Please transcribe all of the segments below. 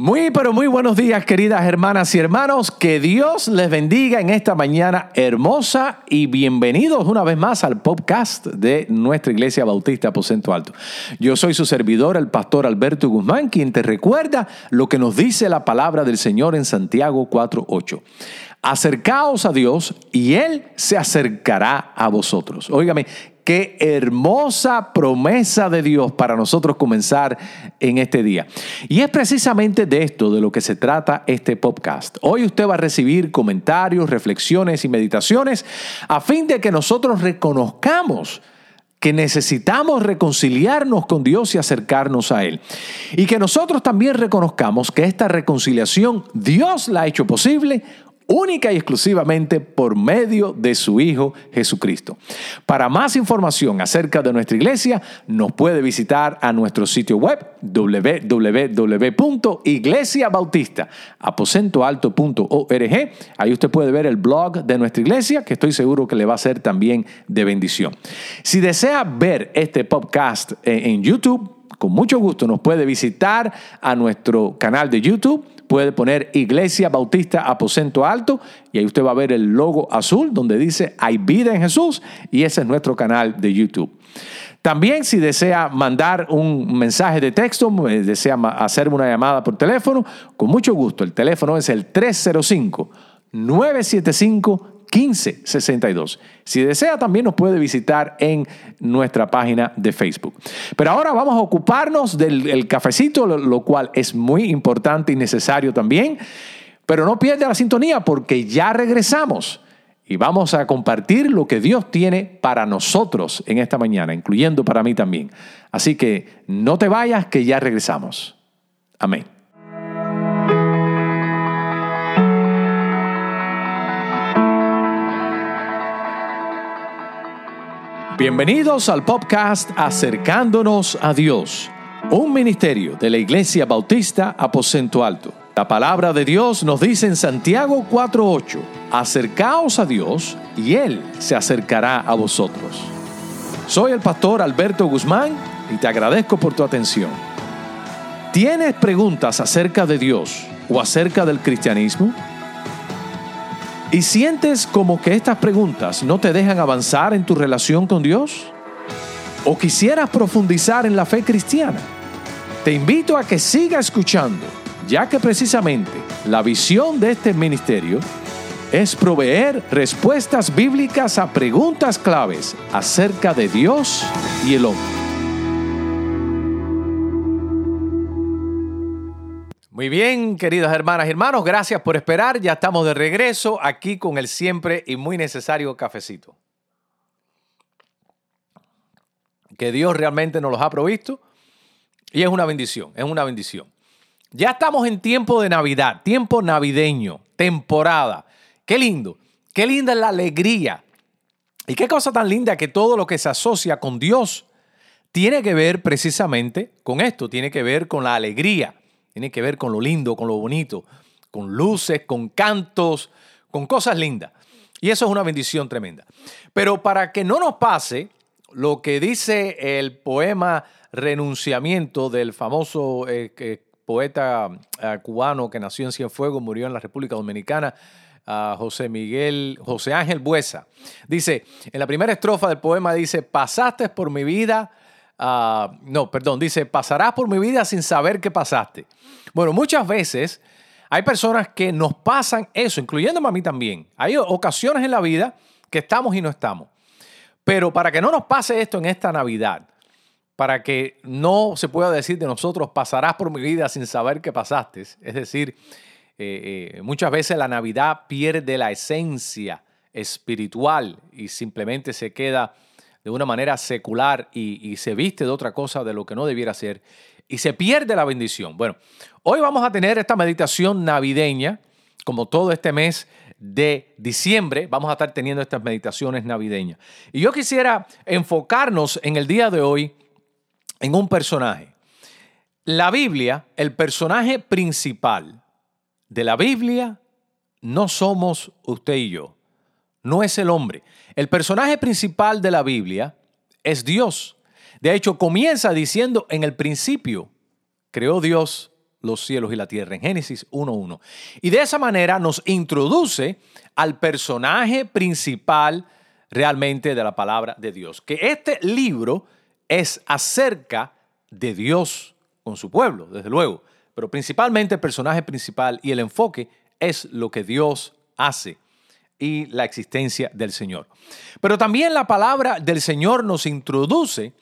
Muy, pero muy buenos días, queridas hermanas y hermanos. Que Dios les bendiga en esta mañana hermosa y bienvenidos una vez más al podcast de nuestra Iglesia Bautista Aposento Alto. Yo soy su servidor, el pastor Alberto Guzmán, quien te recuerda lo que nos dice la palabra del Señor en Santiago 4.8. Acercaos a Dios y Él se acercará a vosotros. Óigame, Qué hermosa promesa de Dios para nosotros comenzar en este día. Y es precisamente de esto de lo que se trata este podcast. Hoy usted va a recibir comentarios, reflexiones y meditaciones a fin de que nosotros reconozcamos que necesitamos reconciliarnos con Dios y acercarnos a Él. Y que nosotros también reconozcamos que esta reconciliación Dios la ha hecho posible única y exclusivamente por medio de su Hijo Jesucristo. Para más información acerca de nuestra iglesia, nos puede visitar a nuestro sitio web www.iglesiabautistaaposentoalto.org. Ahí usted puede ver el blog de nuestra iglesia, que estoy seguro que le va a ser también de bendición. Si desea ver este podcast en YouTube, con mucho gusto nos puede visitar a nuestro canal de YouTube puede poner Iglesia Bautista Aposento Alto y ahí usted va a ver el logo azul donde dice Hay vida en Jesús y ese es nuestro canal de YouTube. También si desea mandar un mensaje de texto, eh, desea hacerme una llamada por teléfono, con mucho gusto. El teléfono es el 305 975 1562. Si desea, también nos puede visitar en nuestra página de Facebook. Pero ahora vamos a ocuparnos del cafecito, lo, cual es muy importante y necesario también. Pero no pierda la sintonía porque ya regresamos y vamos a compartir lo que Dios tiene para nosotros en esta mañana, incluyendo para mí también. Así que no te vayas, que ya regresamos. Amén. Bienvenidos al podcast Acercándonos a Dios, un ministerio de la Iglesia Bautista Aposento Alto. La palabra de Dios nos dice en Santiago 4:8, acercaos a Dios y Él se acercará a vosotros. Soy el pastor Alberto Guzmán y te agradezco por tu atención. ¿Tienes preguntas acerca de Dios o acerca del cristianismo? ¿Y sientes como que estas preguntas no te dejan avanzar en tu relación con Dios? ¿O quisieras profundizar en la fe cristiana? Te invito a que siga escuchando, ya que precisamente la visión de este ministerio es proveer respuestas bíblicas a preguntas claves acerca de Dios y el hombre. Muy bien, queridas hermanas y hermanos, gracias por esperar. Ya estamos de regreso aquí con el siempre y muy necesario cafecito. Que Dios realmente nos los ha provisto y es una bendición, es una bendición. Ya estamos en tiempo de Navidad, tiempo navideño, temporada. Qué lindo, qué linda es la alegría. Y qué cosa tan linda que todo lo que se asocia con Dios tiene que ver precisamente con esto, tiene que ver con la alegría tiene que ver con lo lindo, con lo bonito, con luces, con cantos, con cosas lindas. Y eso es una bendición tremenda. Pero para que no nos pase lo que dice el poema Renunciamiento del famoso eh, poeta eh, cubano que nació en Cienfuegos, murió en la República Dominicana, José Miguel, José Ángel Buesa. Dice, en la primera estrofa del poema dice, pasaste por mi vida Ah, no, perdón, dice, pasarás por mi vida sin saber qué pasaste. Bueno, muchas veces hay personas que nos pasan eso, incluyéndome a mí también. Hay ocasiones en la vida que estamos y no estamos. Pero para que no nos pase esto en esta Navidad, para que no se pueda decir de nosotros, pasarás por mi vida sin saber qué pasaste, es decir, eh, eh, muchas veces la Navidad pierde la esencia espiritual y simplemente se queda de una manera secular y, se viste de otra cosa de lo que no debiera ser y se pierde la bendición. Bueno, hoy vamos a tener esta meditación navideña, como todo este mes de diciembre, vamos a estar teniendo estas meditaciones navideñas. Y yo quisiera enfocarnos en el día de hoy en un personaje. La Biblia, el personaje principal de la Biblia, no somos usted y yo no es el hombre. El personaje principal de la Biblia es Dios. De hecho, comienza diciendo, en el principio creó Dios los cielos y la tierra, en Génesis 1.1. Y de esa manera nos introduce al personaje principal realmente de la palabra de Dios. Que este libro es acerca de Dios con su pueblo, desde luego. Pero principalmente el personaje principal y el enfoque es lo que Dios hace y la existencia del Señor. Pero también la palabra del Señor nos introduce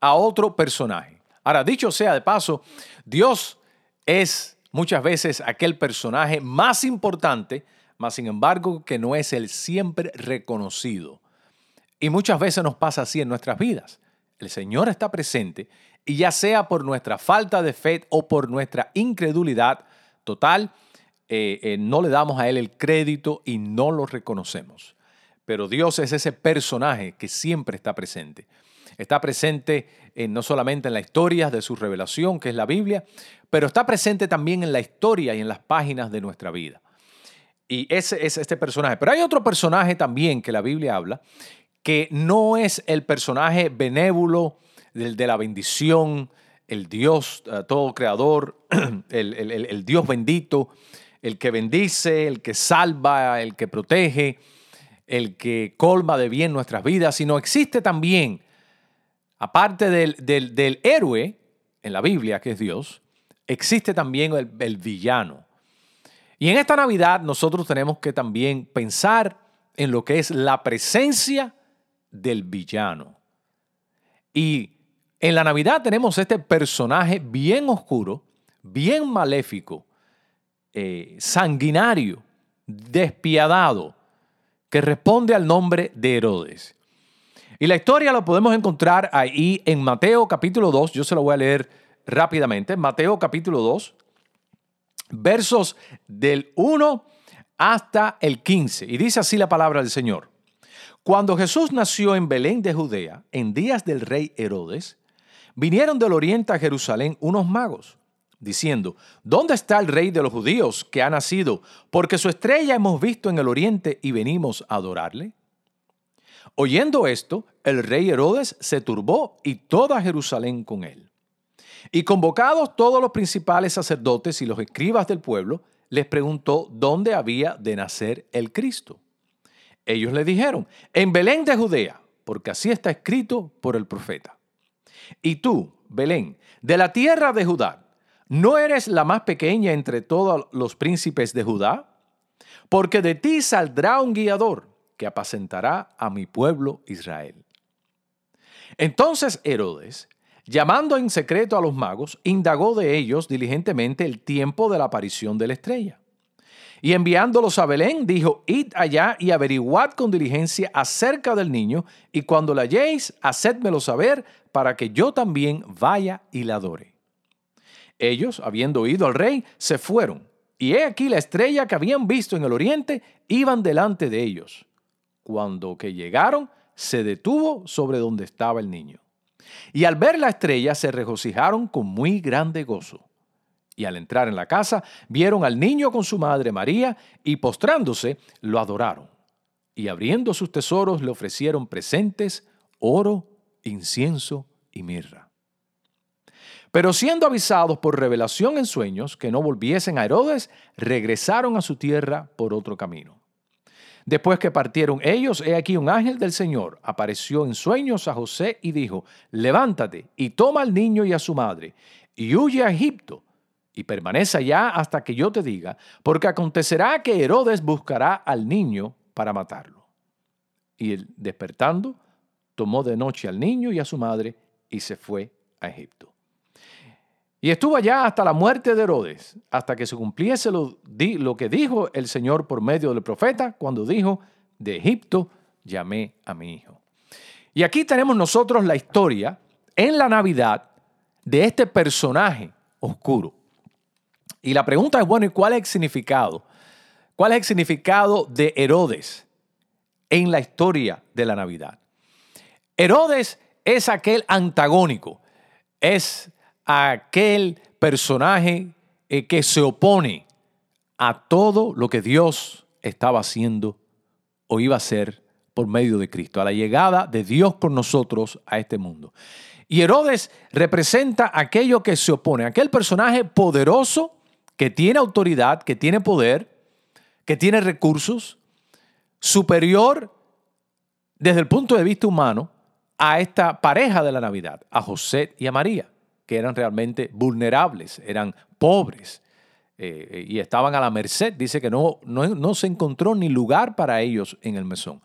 a otro personaje. Ahora, dicho sea de paso, Dios es muchas veces aquel personaje más importante, más sin embargo que no es el siempre reconocido. Y muchas veces nos pasa así en nuestras vidas. El Señor está presente y ya sea por nuestra falta de fe o por nuestra incredulidad total, eh, eh, no le damos a Él el crédito y no lo reconocemos. Pero Dios es ese personaje que siempre está presente. Está presente no solamente en la historia de su revelación, que es la Biblia, pero está presente también en la historia y en las páginas de nuestra vida. Y ese es este personaje. Pero hay otro personaje también que la Biblia habla, que no es el personaje benévolo del de la bendición, el Dios eh, todo creador, el Dios bendito, el que bendice, el que salva, el que protege, el que colma de bien nuestras vidas, sino existe también, aparte del, héroe en la Biblia, que es Dios, existe también el, el villano. Y en esta Navidad nosotros tenemos que también pensar en lo que es la presencia del villano. Y en la Navidad tenemos este personaje bien oscuro, bien maléfico, eh, sanguinario, despiadado, que responde al nombre de Herodes. Y la historia la podemos encontrar ahí en Mateo capítulo 2, yo se lo voy a leer rápidamente, Mateo capítulo 2, versos del 1 hasta el 15. Y dice así la palabra del Señor. Cuando Jesús nació en Belén de Judea, en días del rey Herodes, vinieron del oriente a Jerusalén unos magos diciendo, ¿dónde está el rey de los judíos que ha nacido? Porque su estrella hemos visto en el oriente y venimos a adorarle. Oyendo esto, el rey Herodes se turbó y toda Jerusalén con él. Y convocados todos los principales sacerdotes y los escribas del pueblo, les preguntó dónde había de nacer el Cristo. Ellos le dijeron, en Belén de Judea, porque así está escrito por el profeta. Y tú, Belén, de la tierra de Judá, ¿No eres la más pequeña entre todos los príncipes de Judá? Porque de ti saldrá un guiador que apacentará a mi pueblo Israel. Entonces Herodes, llamando en secreto a los magos, indagó de ellos diligentemente el tiempo de la aparición de la estrella. Y enviándolos a Belén, dijo, id allá y averiguad con diligencia acerca del niño, y cuando la halléis, hacedmelo saber, para que yo también vaya y la adore. Ellos, habiendo oído al rey, se fueron, y he aquí la estrella que habían visto en el oriente iban delante de ellos. Cuando que llegaron, se detuvo sobre donde estaba el niño. Y al ver la estrella se regocijaron con muy grande gozo. Y al entrar en la casa, vieron al niño con su madre María, y postrándose, lo adoraron. Y abriendo sus tesoros le ofrecieron presentes, oro, incienso y mirra. Pero siendo avisados por revelación en sueños que no volviesen a Herodes, regresaron a su tierra por otro camino. Después que partieron ellos, he aquí un ángel del Señor apareció en sueños a José y dijo, levántate y toma al niño y a su madre y huye a Egipto y permanece allá hasta que yo te diga, porque acontecerá que Herodes buscará al niño para matarlo. Y él, despertando, tomó de noche al niño y a su madre y se fue a Egipto. Y estuvo allá hasta la muerte de Herodes, hasta que se cumpliese lo, que dijo el Señor por medio del profeta, cuando dijo, de Egipto llamé a mi hijo. Y aquí tenemos nosotros la historia en la Navidad de este personaje oscuro. Y la pregunta es, bueno, ¿y cuál es el significado? ¿Cuál es el significado de Herodes en la historia de la Navidad? Herodes es aquel antagónico, es aquel personaje eh, que se opone a todo lo que Dios estaba haciendo o iba a hacer por medio de Cristo, a la llegada de Dios con nosotros a este mundo. Y Herodes representa aquello que se opone, aquel personaje poderoso que tiene autoridad, que tiene poder, que tiene recursos, superior desde el punto de vista humano a esta pareja de la Navidad, a José y a María, que eran realmente vulnerables, eran pobres eh, y estaban a la merced. Dice que no, no, no se encontró ni lugar para ellos en el mesón.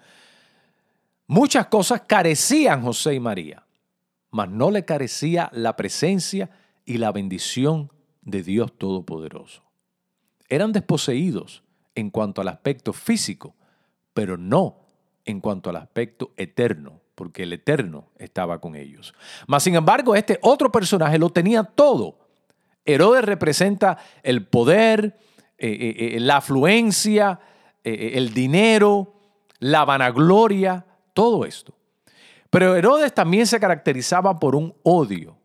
Muchas cosas carecían José y María, mas no le carecía la presencia y la bendición de Dios Todopoderoso. Eran desposeídos en cuanto al aspecto físico, pero no en cuanto al aspecto eterno, porque el eterno estaba con ellos. Mas, sin embargo, este otro personaje lo tenía todo. Herodes representa el poder, eh, eh, eh, la afluencia, el dinero, la vanagloria, todo esto. Pero Herodes también se caracterizaba por un odio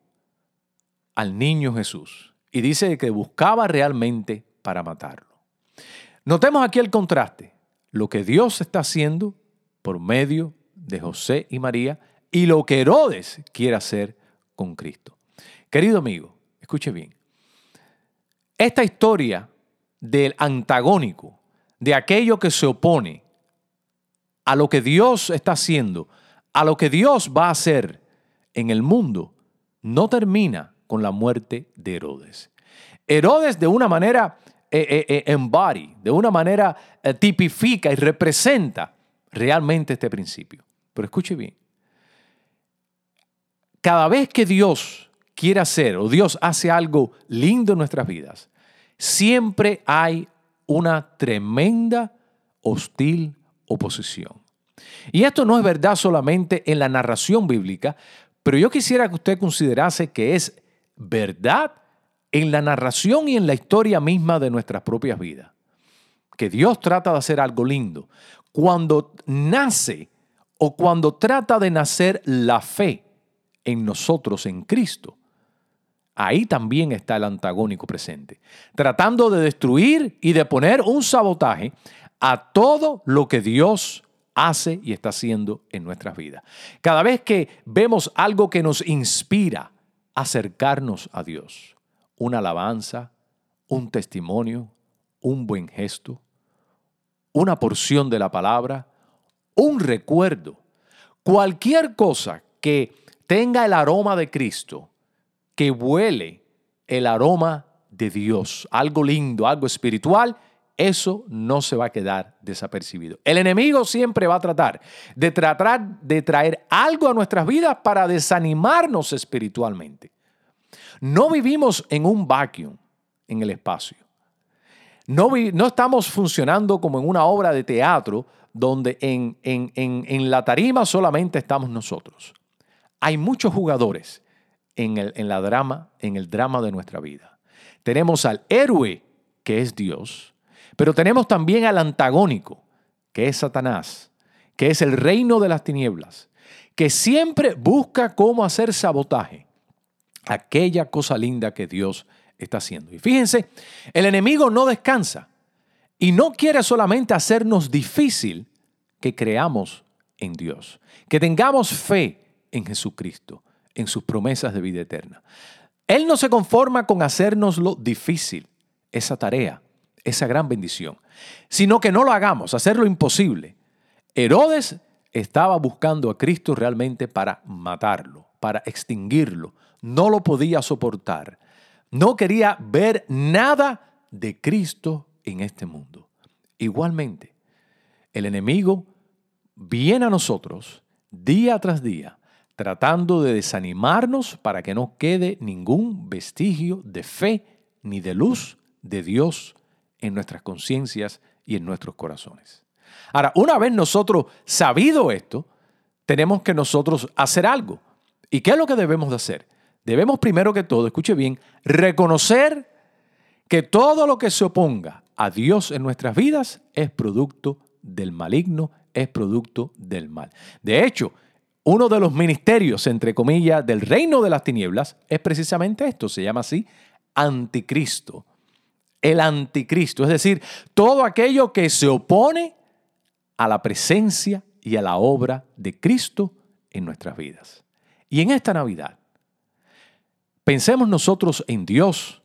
al niño Jesús. Y dice que buscaba realmente para matarlo. Notemos aquí el contraste. Lo que Dios está haciendo por medio de José y María y lo que Herodes quiere hacer con Cristo. Querido amigo, escuche bien. Esta historia del antagónico, de aquello que se opone a lo que Dios está haciendo, a lo que Dios va a hacer en el mundo, no termina con la muerte de Herodes. Herodes de una manera eh, eh, eh, embody, de una manera tipifica y representa realmente este principio. Pero escuche bien, cada vez que Dios quiere hacer o Dios hace algo lindo en nuestras vidas, siempre hay una tremenda hostil oposición. Y esto no es verdad solamente en la narración bíblica, pero yo quisiera que usted considerase que es verdad en la narración y en la historia misma de nuestras propias vidas. Que Dios trata de hacer algo lindo. Cuando nace o cuando trata de nacer la fe en nosotros, en Cristo, ahí también está el antagónico presente, tratando de destruir y de poner un sabotaje a todo lo que Dios hace y está haciendo en nuestras vidas. Cada vez que vemos algo que nos inspira a acercarnos a Dios, una alabanza, un testimonio, un buen gesto, una porción de la palabra, un recuerdo, cualquier cosa que tenga el aroma de Cristo, que huele el aroma de Dios, algo lindo, algo espiritual, eso no se va a quedar desapercibido. El enemigo siempre va a tratar de tratar de traer algo a nuestras vidas para desanimarnos espiritualmente. No vivimos en un vacuum en el espacio. No, no estamos funcionando como en una obra de teatro donde en, en, la tarima solamente estamos nosotros. Hay muchos jugadores en el, en la drama, en el drama de nuestra vida. Tenemos al héroe, que es Dios, pero tenemos también al antagónico, que es Satanás, que es el reino de las tinieblas, que siempre busca cómo hacer sabotaje aquella cosa linda que Dios está haciendo. Y fíjense, el enemigo no descansa. Y no quiere solamente hacernos difícil que creamos en Dios, que tengamos fe en Jesucristo, en sus promesas de vida eterna. Él no se conforma con hacernoslo difícil, esa tarea, esa gran bendición, sino que no lo hagamos, hacerlo imposible. Herodes estaba buscando a Cristo realmente para matarlo, para extinguirlo. No lo podía soportar. No quería ver nada de Cristo en este mundo. Igualmente, el enemigo viene a nosotros día tras día tratando de desanimarnos para que no quede ningún vestigio de fe ni de luz de Dios en nuestras conciencias y en nuestros corazones. Ahora, una vez nosotros sabido esto, tenemos que nosotros hacer algo. ¿Y qué es lo que debemos de hacer? Debemos primero que todo, escuche bien, reconocer que todo lo que se oponga a Dios en nuestras vidas es producto del maligno, es producto del mal. De hecho, uno de los ministerios, entre comillas, del reino de las tinieblas es precisamente esto, se llama así, anticristo. El anticristo, es decir, todo aquello que se opone a la presencia y a la obra de Cristo en nuestras vidas. Y en esta Navidad, Pensemos nosotros en Dios.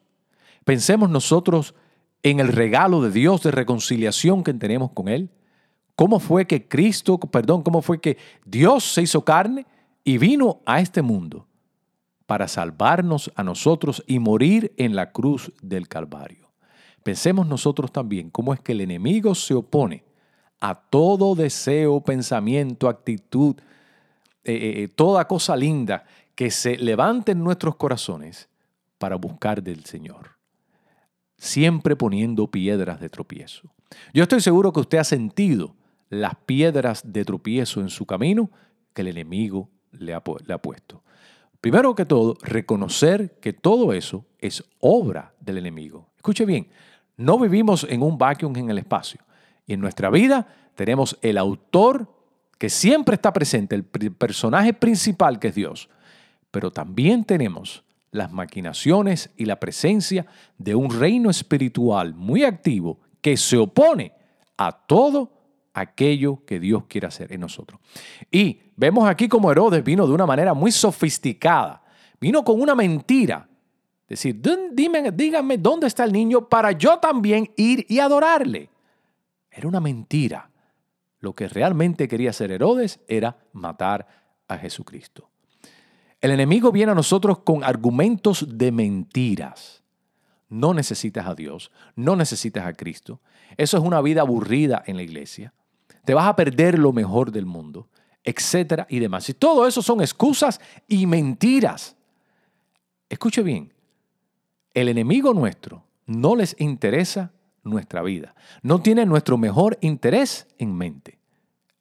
Pensemos nosotros en el regalo de Dios de reconciliación que tenemos con Él. ¿Cómo fue que Cristo, perdón, cómo fue que Dios se hizo carne y vino a este mundo para salvarnos a nosotros y morir en la cruz del Calvario? Pensemos nosotros también cómo es que el enemigo se opone a todo deseo, pensamiento, actitud, eh, eh, eh, toda cosa linda que se levante en nuestros corazones para buscar del Señor. Siempre poniendo piedras de tropiezo. Yo estoy seguro que usted ha sentido las piedras de tropiezo en su camino que el enemigo le ha, le ha puesto. Primero que todo, reconocer que todo eso es obra del enemigo. Escuche bien, no vivimos en un vacuum en el espacio. Y en nuestra vida tenemos el autor que siempre está presente, el personaje principal que es Dios. Pero también tenemos las maquinaciones y la presencia de un reino espiritual muy activo que se opone a todo aquello que Dios quiere hacer en nosotros. Y vemos aquí como Herodes vino de una manera muy sofisticada, vino con una mentira. Decir, dime, díganme dónde está el niño para yo también ir y adorarle. Era una mentira. Lo que realmente quería hacer Herodes era matar a Jesucristo. El enemigo viene a nosotros con argumentos de mentiras. No necesitas a Dios, no necesitas a Cristo. Eso es una vida aburrida en la iglesia. Te vas a perder lo mejor del mundo, etcétera y demás. Y todo eso son excusas y mentiras. Escuche bien, el enemigo nuestro no les interesa nuestra vida. No tiene nuestro mejor interés en mente.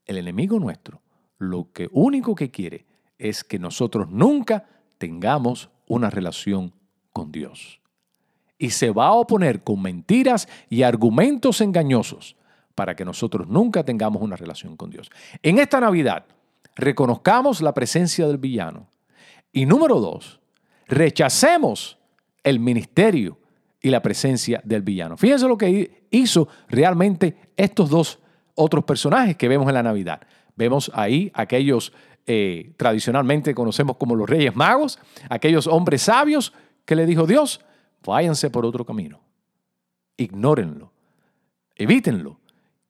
El enemigo nuestro lo que único que quiere es que nosotros nunca tengamos una relación con Dios. Y se va a oponer con mentiras y argumentos engañosos para que nosotros nunca tengamos una relación con Dios. En esta Navidad, reconozcamos la presencia del villano. Y número dos, rechacemos el ministerio y la presencia del villano. Fíjense lo que hizo realmente estos dos otros personajes que vemos en la Navidad. Vemos ahí aquellos eh, tradicionalmente conocemos como los reyes magos, aquellos hombres sabios que le dijo Dios, váyanse por otro camino, ignórenlo, evítenlo.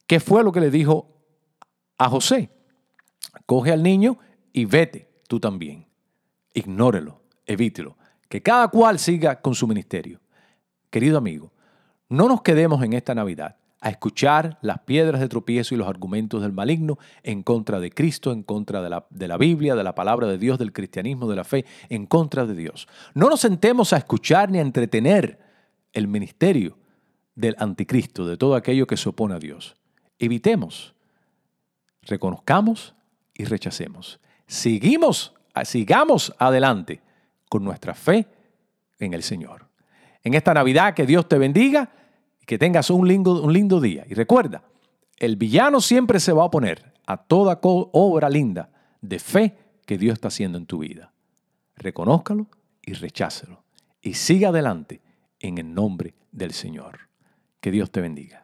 ¿Qué fue lo que le dijo a José? Coge al niño y vete tú también. Ignórelo, evítelo. Que cada cual siga con su ministerio. Querido amigo, no nos quedemos en esta Navidad a escuchar las piedras de tropiezo y los argumentos del maligno en contra de Cristo, en contra de la, de la, Biblia, de la palabra de Dios, del cristianismo, de la fe, en contra de Dios. No nos sentemos a escuchar ni a entretener el ministerio del anticristo, de todo aquello que se opone a Dios. Evitemos, reconozcamos y rechacemos. Seguimos, sigamos adelante con nuestra fe en el Señor en esta Navidad. Que Dios te bendiga que tengas un lindo, un lindo día. Y recuerda, el villano siempre se va a oponer a toda obra linda de fe que Dios está haciendo en tu vida. Reconózcalo y rechácelo. Y siga adelante en el nombre del Señor. Que Dios te bendiga.